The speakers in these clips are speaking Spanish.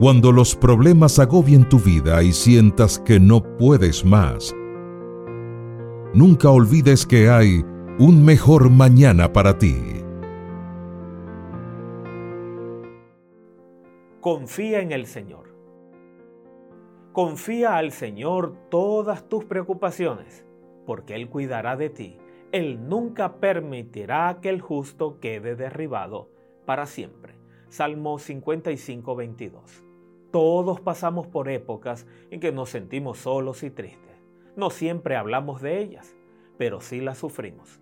Cuando los problemas agobien tu vida y sientas que no puedes más, nunca olvides que hay un mejor mañana para ti. Confía en el Señor. Confía al Señor todas tus preocupaciones, porque Él cuidará de ti. Él nunca permitirá que el justo quede derribado para siempre. Salmo 55, 22. Todos pasamos por épocas en que nos sentimos solos y tristes. No siempre hablamos de ellas, pero sí las sufrimos.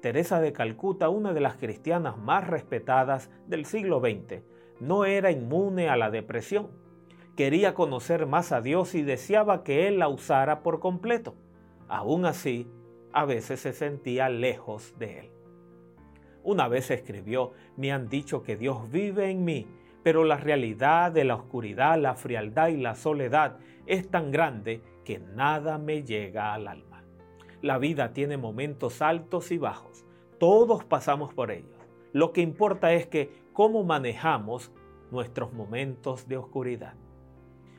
Teresa de Calcuta, una de las cristianas más respetadas del siglo XX, no era inmune a la depresión. Quería conocer más a Dios y deseaba que Él la usara por completo. Aún así, a veces se sentía lejos de Él. Una vez escribió, me han dicho que Dios vive en mí pero la realidad de la oscuridad, la frialdad y la soledad es tan grande que nada me llega al alma. La vida tiene momentos altos y bajos, todos pasamos por ellos. Lo que importa es que cómo manejamos nuestros momentos de oscuridad.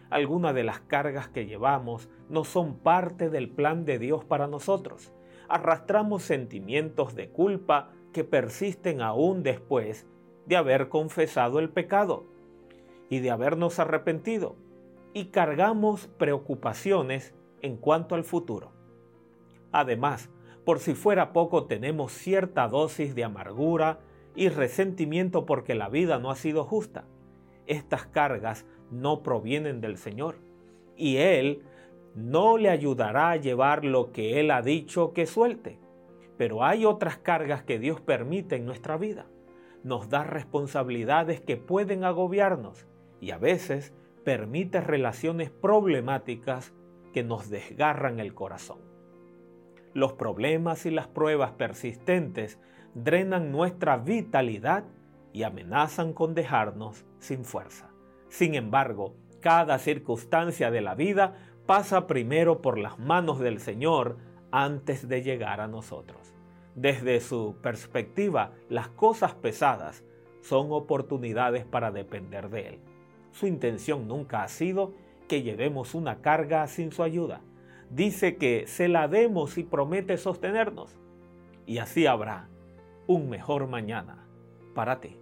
Algunas de las cargas que llevamos no son parte del plan de Dios para nosotros. Arrastramos sentimientos de culpa que persisten aún después de haber confesado el pecado y de habernos arrepentido y cargamos preocupaciones en cuanto al futuro. Además, por si fuera poco, tenemos cierta dosis de amargura y resentimiento porque la vida no ha sido justa. Estas cargas no provienen del Señor y Él no le ayudará a llevar lo que Él ha dicho que suelte. Pero hay otras cargas que Dios permite en nuestra vida nos da responsabilidades que pueden agobiarnos y a veces permite relaciones problemáticas que nos desgarran el corazón. Los problemas y las pruebas persistentes drenan nuestra vitalidad y amenazan con dejarnos sin fuerza. Sin embargo, cada circunstancia de la vida pasa primero por las manos del Señor antes de llegar a nosotros. Desde su perspectiva, las cosas pesadas son oportunidades para depender de Él. Su intención nunca ha sido que llevemos una carga sin su ayuda. Dice que se la demos y promete sostenernos. Y así habrá un mejor mañana para ti.